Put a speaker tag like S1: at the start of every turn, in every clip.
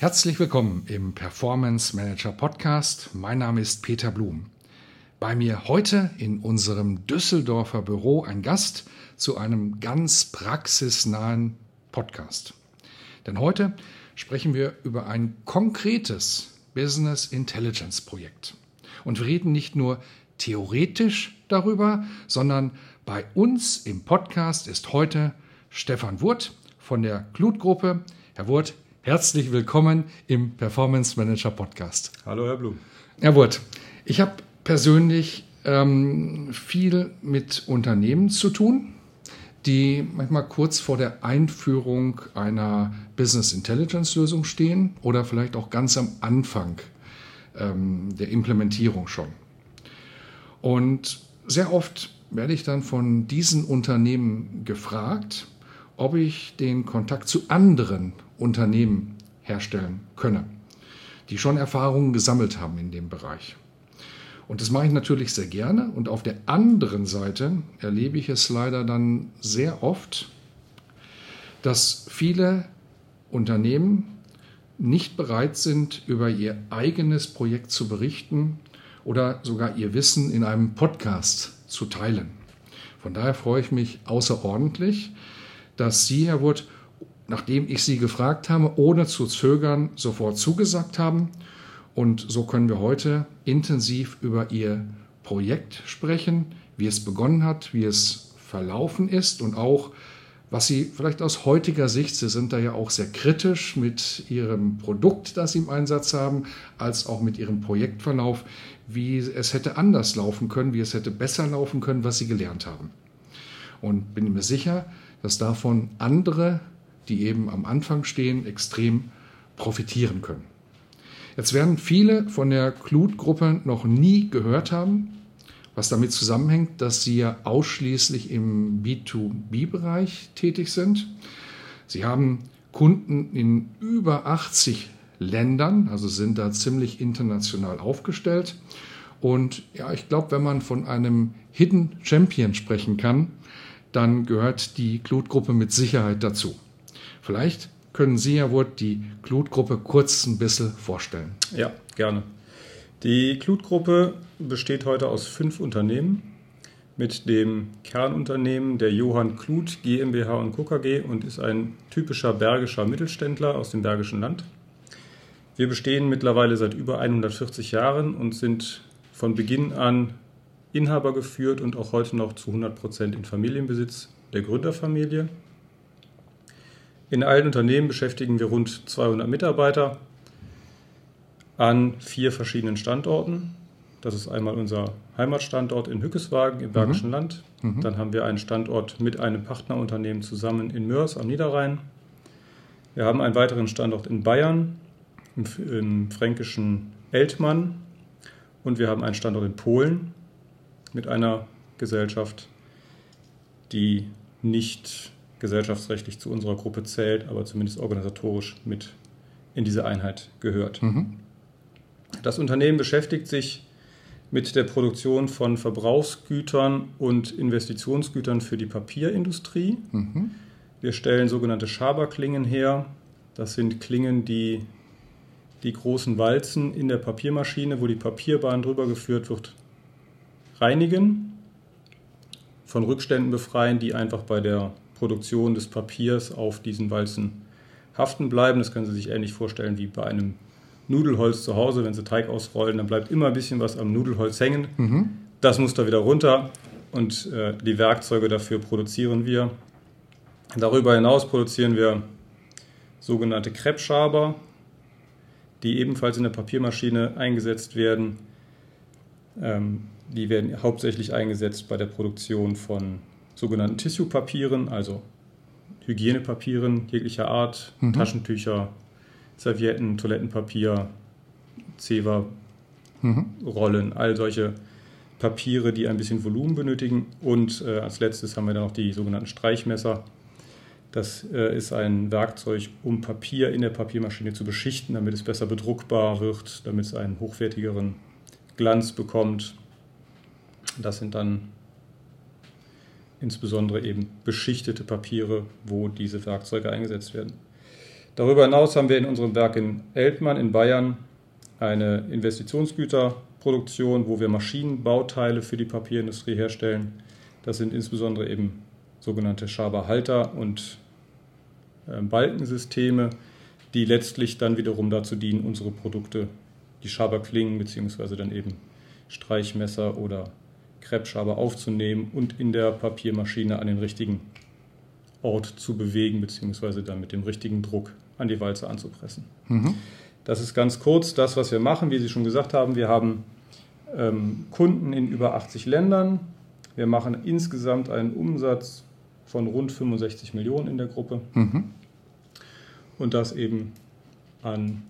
S1: Herzlich willkommen im Performance Manager Podcast. Mein Name ist Peter Blum. Bei mir heute in unserem Düsseldorfer Büro ein Gast zu einem ganz praxisnahen Podcast. Denn heute sprechen wir über ein konkretes Business Intelligence Projekt. Und wir reden nicht nur theoretisch darüber, sondern bei uns im Podcast ist heute Stefan Wurt von der Glut-Gruppe. Herr Wurt, Herzlich willkommen im Performance Manager Podcast.
S2: Hallo, Herr Blum.
S1: Herr Wurt, ich habe persönlich ähm, viel mit Unternehmen zu tun, die manchmal kurz vor der Einführung einer Business Intelligence Lösung stehen oder vielleicht auch ganz am Anfang ähm, der Implementierung schon. Und sehr oft werde ich dann von diesen Unternehmen gefragt, ob ich den Kontakt zu anderen Unternehmen herstellen könne, die schon Erfahrungen gesammelt haben in dem Bereich. Und das mache ich natürlich sehr gerne. Und auf der anderen Seite erlebe ich es leider dann sehr oft, dass viele Unternehmen nicht bereit sind, über ihr eigenes Projekt zu berichten oder sogar ihr Wissen in einem Podcast zu teilen. Von daher freue ich mich außerordentlich, dass Sie, Herr Wood, nachdem ich Sie gefragt habe, ohne zu zögern sofort zugesagt haben. Und so können wir heute intensiv über Ihr Projekt sprechen, wie es begonnen hat, wie es verlaufen ist und auch, was Sie vielleicht aus heutiger Sicht, Sie sind da ja auch sehr kritisch mit Ihrem Produkt, das Sie im Einsatz haben, als auch mit Ihrem Projektverlauf, wie es hätte anders laufen können, wie es hätte besser laufen können, was Sie gelernt haben. Und bin mir sicher, dass davon andere, die eben am Anfang stehen, extrem profitieren können. Jetzt werden viele von der Clut-Gruppe noch nie gehört haben, was damit zusammenhängt, dass sie ja ausschließlich im B2B-Bereich tätig sind. Sie haben Kunden in über 80 Ländern, also sind da ziemlich international aufgestellt. Und ja, ich glaube, wenn man von einem Hidden Champion sprechen kann, dann gehört die Klutgruppe mit Sicherheit dazu. Vielleicht können Sie, Herr Wurt, die Klutgruppe kurz ein bisschen vorstellen.
S2: Ja, gerne. Die Klutgruppe besteht heute aus fünf Unternehmen mit dem Kernunternehmen der Johann Kluth GmbH und Co. KG und ist ein typischer bergischer Mittelständler aus dem Bergischen Land. Wir bestehen mittlerweile seit über 140 Jahren und sind von Beginn an Inhaber geführt und auch heute noch zu 100 Prozent in Familienbesitz der Gründerfamilie. In allen Unternehmen beschäftigen wir rund 200 Mitarbeiter an vier verschiedenen Standorten. Das ist einmal unser Heimatstandort in Hückeswagen im Bergischen mhm. Land. Mhm. Dann haben wir einen Standort mit einem Partnerunternehmen zusammen in Mörs am Niederrhein. Wir haben einen weiteren Standort in Bayern, im, im fränkischen Eltmann. Und wir haben einen Standort in Polen mit einer Gesellschaft, die nicht gesellschaftsrechtlich zu unserer Gruppe zählt, aber zumindest organisatorisch mit in diese Einheit gehört. Mhm. Das Unternehmen beschäftigt sich mit der Produktion von Verbrauchsgütern und Investitionsgütern für die Papierindustrie. Mhm. Wir stellen sogenannte Schaberklingen her. Das sind Klingen, die die großen Walzen in der Papiermaschine, wo die Papierbahn drüber geführt wird, reinigen, von Rückständen befreien, die einfach bei der Produktion des Papiers auf diesen Walzen haften bleiben. Das können Sie sich ähnlich vorstellen wie bei einem Nudelholz zu Hause. Wenn Sie Teig ausrollen, dann bleibt immer ein bisschen was am Nudelholz hängen. Mhm. Das muss da wieder runter und äh, die Werkzeuge dafür produzieren wir. Darüber hinaus produzieren wir sogenannte Kreppschaber, die ebenfalls in der Papiermaschine eingesetzt werden. Ähm, die werden hauptsächlich eingesetzt bei der Produktion von sogenannten Tissue-Papieren, also Hygienepapieren jeglicher Art, mhm. Taschentücher, Servietten, Toilettenpapier, Zewa, mhm. Rollen, all solche Papiere, die ein bisschen Volumen benötigen. Und äh, als letztes haben wir dann noch die sogenannten Streichmesser. Das äh, ist ein Werkzeug, um Papier in der Papiermaschine zu beschichten, damit es besser bedruckbar wird, damit es einen hochwertigeren Glanz bekommt. Das sind dann insbesondere eben beschichtete Papiere, wo diese Werkzeuge eingesetzt werden. Darüber hinaus haben wir in unserem Werk in Eltmann in Bayern eine Investitionsgüterproduktion, wo wir Maschinenbauteile für die Papierindustrie herstellen. Das sind insbesondere eben sogenannte Schaberhalter und äh, Balkensysteme, die letztlich dann wiederum dazu dienen, unsere Produkte, die Schaberklingen bzw. dann eben Streichmesser oder Kreppschaber aufzunehmen und in der Papiermaschine an den richtigen Ort zu bewegen bzw. dann mit dem richtigen Druck an die Walze anzupressen. Mhm. Das ist ganz kurz das, was wir machen. Wie Sie schon gesagt haben, wir haben ähm, Kunden in über 80 Ländern. Wir machen insgesamt einen Umsatz von rund 65 Millionen in der Gruppe. Mhm. Und das eben an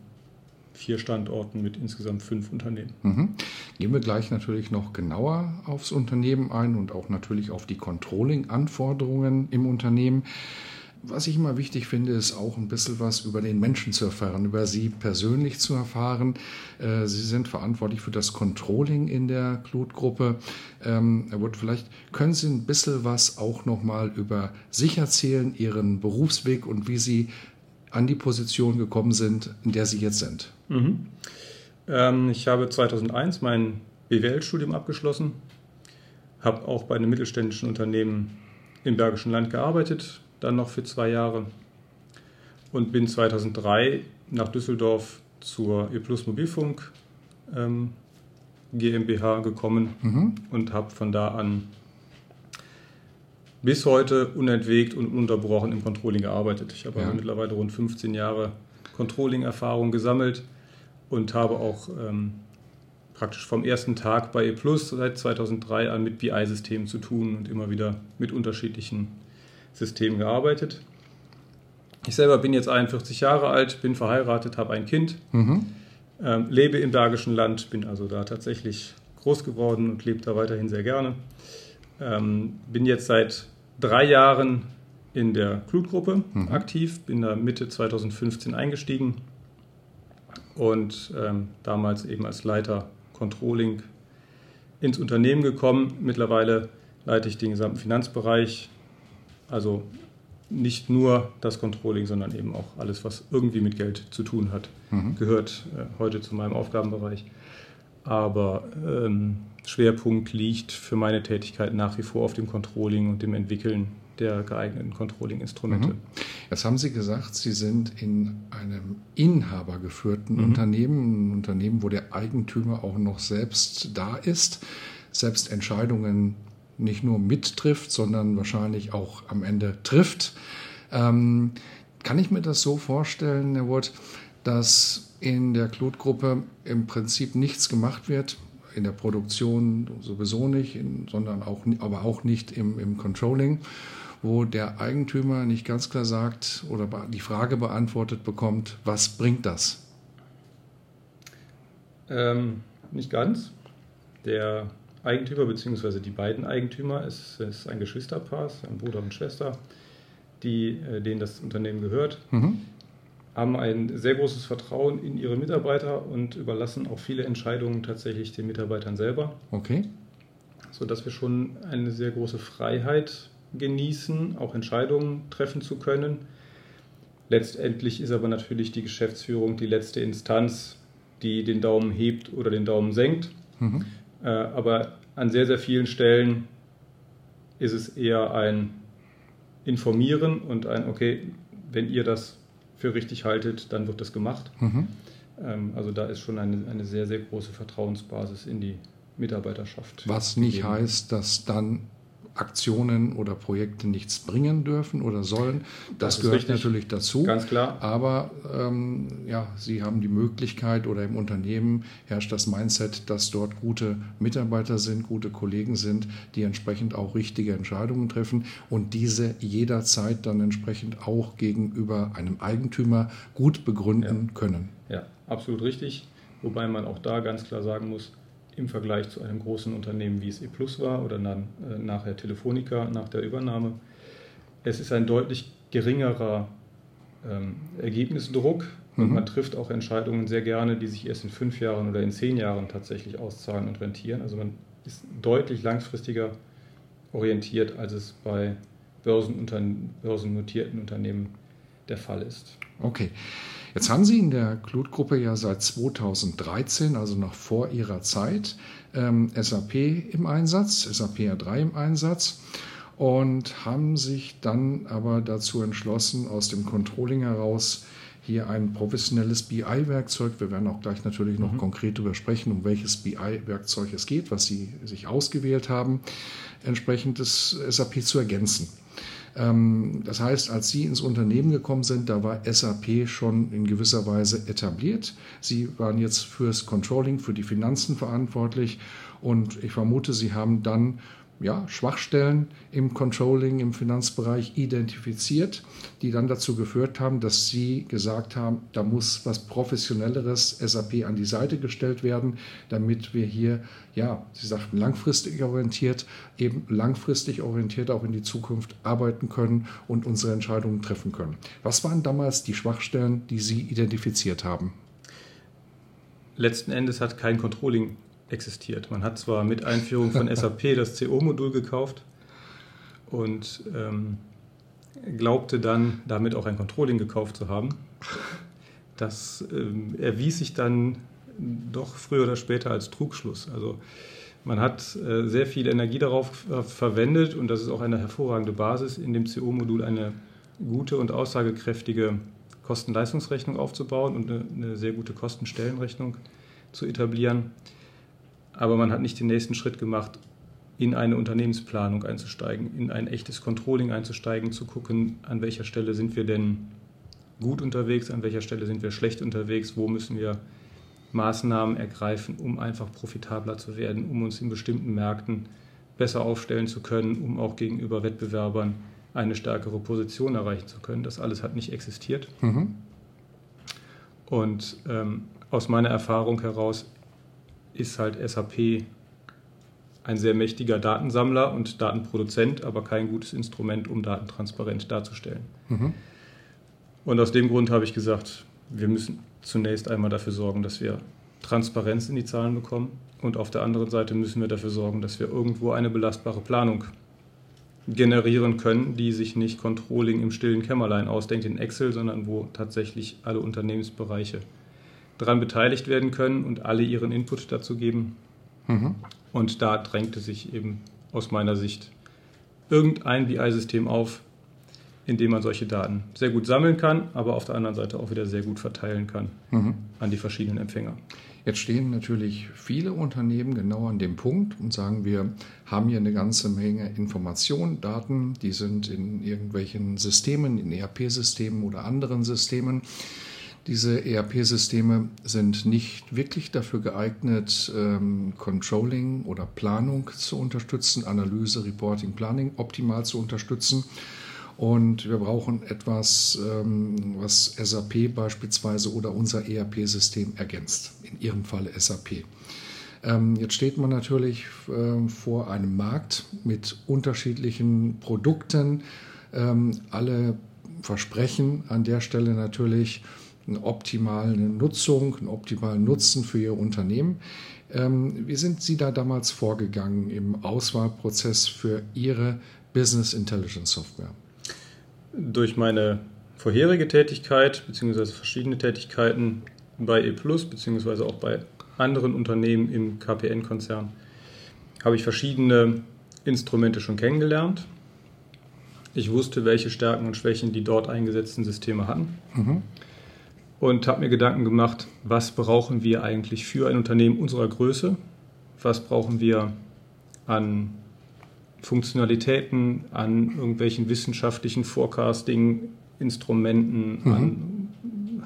S2: vier Standorten mit insgesamt fünf Unternehmen.
S1: Mhm. Gehen wir gleich natürlich noch genauer aufs Unternehmen ein und auch natürlich auf die Controlling-Anforderungen im Unternehmen. Was ich immer wichtig finde, ist auch ein bisschen was über den Menschen zu erfahren, über Sie persönlich zu erfahren. Äh, Sie sind verantwortlich für das Controlling in der Klutgruppe. Ähm, Herr Wood, vielleicht können Sie ein bisschen was auch nochmal über sich erzählen, Ihren Berufsweg und wie Sie an die Position gekommen sind, in der Sie jetzt sind.
S2: Mhm. Ähm, ich habe 2001 mein BWL-Studium abgeschlossen, habe auch bei einem mittelständischen Unternehmen im Bergischen Land gearbeitet, dann noch für zwei Jahre und bin 2003 nach Düsseldorf zur E Plus Mobilfunk ähm, GmbH gekommen mhm. und habe von da an bis heute unentwegt und ununterbrochen im Controlling gearbeitet. Ich habe ja. mittlerweile rund 15 Jahre Controlling-Erfahrung gesammelt und habe auch ähm, praktisch vom ersten Tag bei E Plus seit 2003 an mit BI-Systemen zu tun und immer wieder mit unterschiedlichen System gearbeitet. Ich selber bin jetzt 41 Jahre alt, bin verheiratet, habe ein Kind, mhm. ähm, lebe im Bergischen Land, bin also da tatsächlich groß geworden und lebe da weiterhin sehr gerne. Ähm, bin jetzt seit drei Jahren in der Klutgruppe mhm. aktiv, bin da Mitte 2015 eingestiegen und ähm, damals eben als Leiter Controlling ins Unternehmen gekommen. Mittlerweile leite ich den gesamten Finanzbereich, also nicht nur das Controlling, sondern eben auch alles, was irgendwie mit Geld zu tun hat, mhm. gehört äh, heute zu meinem Aufgabenbereich. Aber ähm, Schwerpunkt liegt für meine Tätigkeit nach wie vor auf dem Controlling und dem Entwickeln der geeigneten Controlling-Instrumente. Mhm.
S1: Jetzt haben Sie gesagt, Sie sind in einem inhabergeführten mhm. Unternehmen, ein Unternehmen, wo der Eigentümer auch noch selbst da ist, selbst Entscheidungen nicht nur mittrifft, sondern wahrscheinlich auch am Ende trifft. Ähm, kann ich mir das so vorstellen, Herr Wood, dass in der Klutgruppe im Prinzip nichts gemacht wird, in der Produktion sowieso nicht, in, sondern auch, aber auch nicht im, im Controlling, wo der Eigentümer nicht ganz klar sagt oder die Frage beantwortet bekommt, was bringt das?
S2: Ähm, nicht ganz. Der Eigentümer bzw. die beiden Eigentümer. Es ist ein Geschwisterpaar, ein Bruder und Schwester, die, äh, denen das Unternehmen gehört, mhm. Haben ein sehr großes Vertrauen in ihre Mitarbeiter und überlassen auch viele Entscheidungen tatsächlich den Mitarbeitern selber.
S1: Okay.
S2: Sodass wir schon eine sehr große Freiheit genießen, auch Entscheidungen treffen zu können. Letztendlich ist aber natürlich die Geschäftsführung die letzte Instanz, die den Daumen hebt oder den Daumen senkt. Mhm. Äh, aber an sehr, sehr vielen Stellen ist es eher ein Informieren und ein, okay, wenn ihr das für richtig haltet, dann wird das gemacht. Mhm. Ähm, also da ist schon eine, eine sehr, sehr große Vertrauensbasis in die Mitarbeiterschaft.
S1: Was nicht gegeben. heißt, dass dann Aktionen oder Projekte nichts bringen dürfen oder sollen. Das, das gehört richtig. natürlich dazu.
S2: Ganz klar.
S1: Aber ähm, ja, Sie haben die Möglichkeit oder im Unternehmen herrscht das Mindset, dass dort gute Mitarbeiter sind, gute Kollegen sind, die entsprechend auch richtige Entscheidungen treffen und diese jederzeit dann entsprechend auch gegenüber einem Eigentümer gut begründen
S2: ja.
S1: können.
S2: Ja, absolut richtig. Wobei man auch da ganz klar sagen muss, im Vergleich zu einem großen Unternehmen wie es E Plus war oder dann äh, nachher Telefonica nach der Übernahme. Es ist ein deutlich geringerer ähm, Ergebnisdruck und mhm. man trifft auch Entscheidungen sehr gerne, die sich erst in fünf Jahren oder in zehn Jahren tatsächlich auszahlen und rentieren. Also man ist deutlich langfristiger orientiert, als es bei börsennotierten Unternehmen der Fall ist.
S1: Okay. Jetzt haben Sie in der Klutgruppe ja seit 2013, also noch vor Ihrer Zeit, ähm, SAP im Einsatz, SAP R3 im Einsatz und haben sich dann aber dazu entschlossen, aus dem Controlling heraus hier ein professionelles BI-Werkzeug, wir werden auch gleich natürlich noch mhm. konkret darüber sprechen, um welches BI-Werkzeug es geht, was Sie sich ausgewählt haben, entsprechend das SAP zu ergänzen. Ähm, das heißt, als Sie ins Unternehmen gekommen sind, da war SAP schon in gewisser Weise etabliert. Sie waren jetzt fürs Controlling, für die Finanzen verantwortlich und ich vermute, Sie haben dann ja, Schwachstellen im Controlling, im Finanzbereich identifiziert, die dann dazu geführt haben, dass Sie gesagt haben, da muss was Professionelleres SAP an die Seite gestellt werden, damit wir hier, ja, Sie sagten langfristig orientiert, eben langfristig orientiert auch in die Zukunft arbeiten können und unsere Entscheidungen treffen können. Was waren damals die Schwachstellen, die Sie identifiziert haben?
S2: Letzten Endes hat kein Controlling existiert. Man hat zwar mit Einführung von SAP das CO-Modul gekauft und ähm, glaubte dann, damit auch ein Controlling gekauft zu haben. Das ähm, erwies sich dann doch früher oder später als Trugschluss. Also man hat äh, sehr viel Energie darauf verwendet und das ist auch eine hervorragende Basis, in dem CO-Modul eine gute und aussagekräftige Kosten-Leistungsrechnung aufzubauen und eine, eine sehr gute Kostenstellenrechnung zu etablieren aber man hat nicht den nächsten Schritt gemacht, in eine Unternehmensplanung einzusteigen, in ein echtes Controlling einzusteigen, zu gucken, an welcher Stelle sind wir denn gut unterwegs, an welcher Stelle sind wir schlecht unterwegs, wo müssen wir Maßnahmen ergreifen, um einfach profitabler zu werden, um uns in bestimmten Märkten besser aufstellen zu können, um auch gegenüber Wettbewerbern eine stärkere Position erreichen zu können. Das alles hat nicht existiert. Mhm. Und ähm, aus meiner Erfahrung heraus ist halt SAP ein sehr mächtiger Datensammler und Datenproduzent, aber kein gutes Instrument, um Daten transparent darzustellen. Mhm. Und aus dem Grund habe ich gesagt, wir müssen zunächst einmal dafür sorgen, dass wir Transparenz in die Zahlen bekommen. Und auf der anderen Seite müssen wir dafür sorgen, dass wir irgendwo eine belastbare Planung generieren können, die sich nicht Controlling im stillen Kämmerlein ausdenkt in Excel, sondern wo tatsächlich alle Unternehmensbereiche daran beteiligt werden können und alle ihren Input dazu geben. Mhm. Und da drängte sich eben aus meiner Sicht irgendein BI-System auf, in dem man solche Daten sehr gut sammeln kann, aber auf der anderen Seite auch wieder sehr gut verteilen kann mhm. an die verschiedenen Empfänger.
S1: Jetzt stehen natürlich viele Unternehmen genau an dem Punkt und sagen, wir haben hier eine ganze Menge Informationen, Daten, die sind in irgendwelchen Systemen, in ERP-Systemen oder anderen Systemen. Diese ERP-Systeme sind nicht wirklich dafür geeignet, ähm, Controlling oder Planung zu unterstützen, Analyse, Reporting, Planning optimal zu unterstützen. Und wir brauchen etwas, ähm, was SAP beispielsweise oder unser ERP-System ergänzt, in Ihrem Falle SAP. Ähm, jetzt steht man natürlich äh, vor einem Markt mit unterschiedlichen Produkten. Ähm, alle versprechen an der Stelle natürlich, eine optimale Nutzung, einen optimalen Nutzen für Ihr Unternehmen. Ähm, wie sind Sie da damals vorgegangen im Auswahlprozess für Ihre Business Intelligence Software?
S2: Durch meine vorherige Tätigkeit bzw. verschiedene Tätigkeiten bei E bzw. auch bei anderen Unternehmen im KPN-Konzern habe ich verschiedene Instrumente schon kennengelernt. Ich wusste, welche Stärken und Schwächen die dort eingesetzten Systeme hatten. Mhm und habe mir Gedanken gemacht, was brauchen wir eigentlich für ein Unternehmen unserer Größe? Was brauchen wir an Funktionalitäten, an irgendwelchen wissenschaftlichen Forecasting-Instrumenten, mhm. an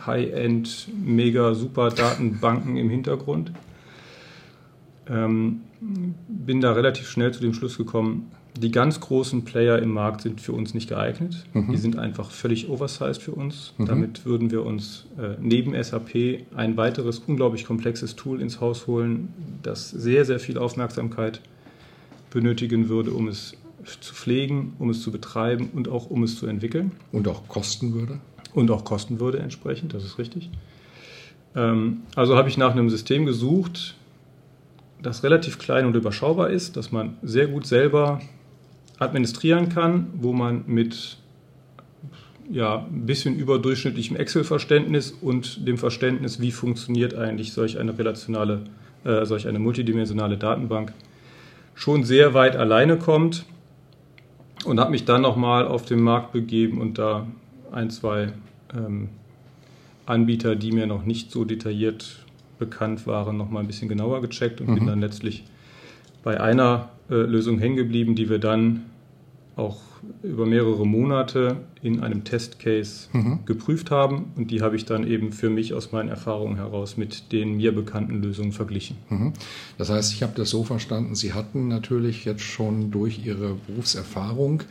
S2: High-End, mega super Datenbanken im Hintergrund. Ähm, bin da relativ schnell zu dem Schluss gekommen, die ganz großen Player im Markt sind für uns nicht geeignet. Mhm. Die sind einfach völlig oversized für uns. Mhm. Damit würden wir uns äh, neben SAP ein weiteres unglaublich komplexes Tool ins Haus holen, das sehr, sehr viel Aufmerksamkeit benötigen würde, um es zu pflegen, um es zu betreiben und auch um es zu entwickeln.
S1: Und auch kosten würde?
S2: Und auch kosten würde entsprechend, das ist richtig. Ähm, also habe ich nach einem System gesucht, das relativ klein und überschaubar ist, das man sehr gut selber administrieren kann, wo man mit ja, ein bisschen überdurchschnittlichem Excel-Verständnis und dem Verständnis, wie funktioniert eigentlich solch eine relationale, äh, solch eine multidimensionale Datenbank, schon sehr weit alleine kommt und habe mich dann nochmal auf den Markt begeben und da ein, zwei ähm, Anbieter, die mir noch nicht so detailliert bekannt waren, nochmal ein bisschen genauer gecheckt und mhm. bin dann letztlich bei einer äh, Lösung hängen geblieben, die wir dann auch über mehrere Monate in einem Testcase mhm. geprüft haben und die habe ich dann eben für mich aus meinen Erfahrungen heraus mit den mir bekannten Lösungen verglichen.
S1: Mhm. Das heißt, ich habe das so verstanden, Sie hatten natürlich jetzt schon durch Ihre Berufserfahrung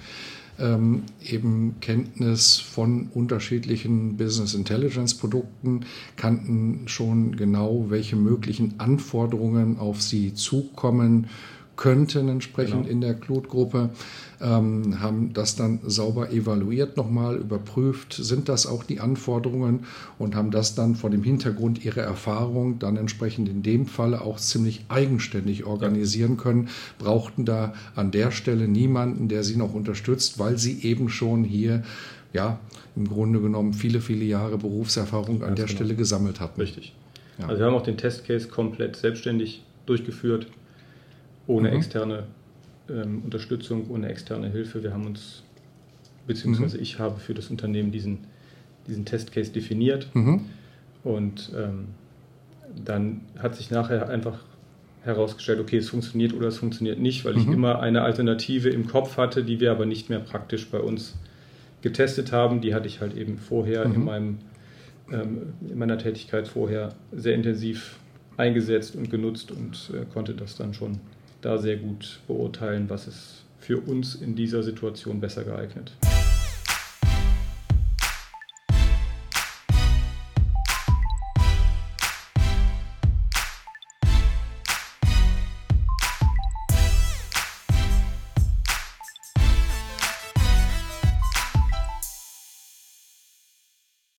S1: ähm, eben Kenntnis von unterschiedlichen Business Intelligence Produkten, kannten schon genau, welche möglichen Anforderungen auf Sie zukommen könnten entsprechend genau. in der Cloud-Gruppe, ähm, haben das dann sauber evaluiert, nochmal überprüft, sind das auch die Anforderungen und haben das dann vor dem Hintergrund ihrer Erfahrung dann entsprechend in dem Falle auch ziemlich eigenständig organisieren können, brauchten da an der Stelle niemanden, der sie noch unterstützt, weil sie eben schon hier ja, im Grunde genommen viele, viele Jahre Berufserfahrung an der genau. Stelle gesammelt hatten.
S2: Richtig. Ja. Also wir haben auch den Testcase komplett selbstständig durchgeführt ohne mhm. externe ähm, Unterstützung, ohne externe Hilfe. Wir haben uns, beziehungsweise mhm. ich habe für das Unternehmen diesen, diesen Testcase definiert. Mhm. Und ähm, dann hat sich nachher einfach herausgestellt, okay, es funktioniert oder es funktioniert nicht, weil ich mhm. immer eine Alternative im Kopf hatte, die wir aber nicht mehr praktisch bei uns getestet haben. Die hatte ich halt eben vorher in, mhm. meinem, ähm, in meiner Tätigkeit vorher sehr intensiv eingesetzt und genutzt und äh, konnte das dann schon da sehr gut beurteilen, was ist für uns in dieser Situation besser geeignet.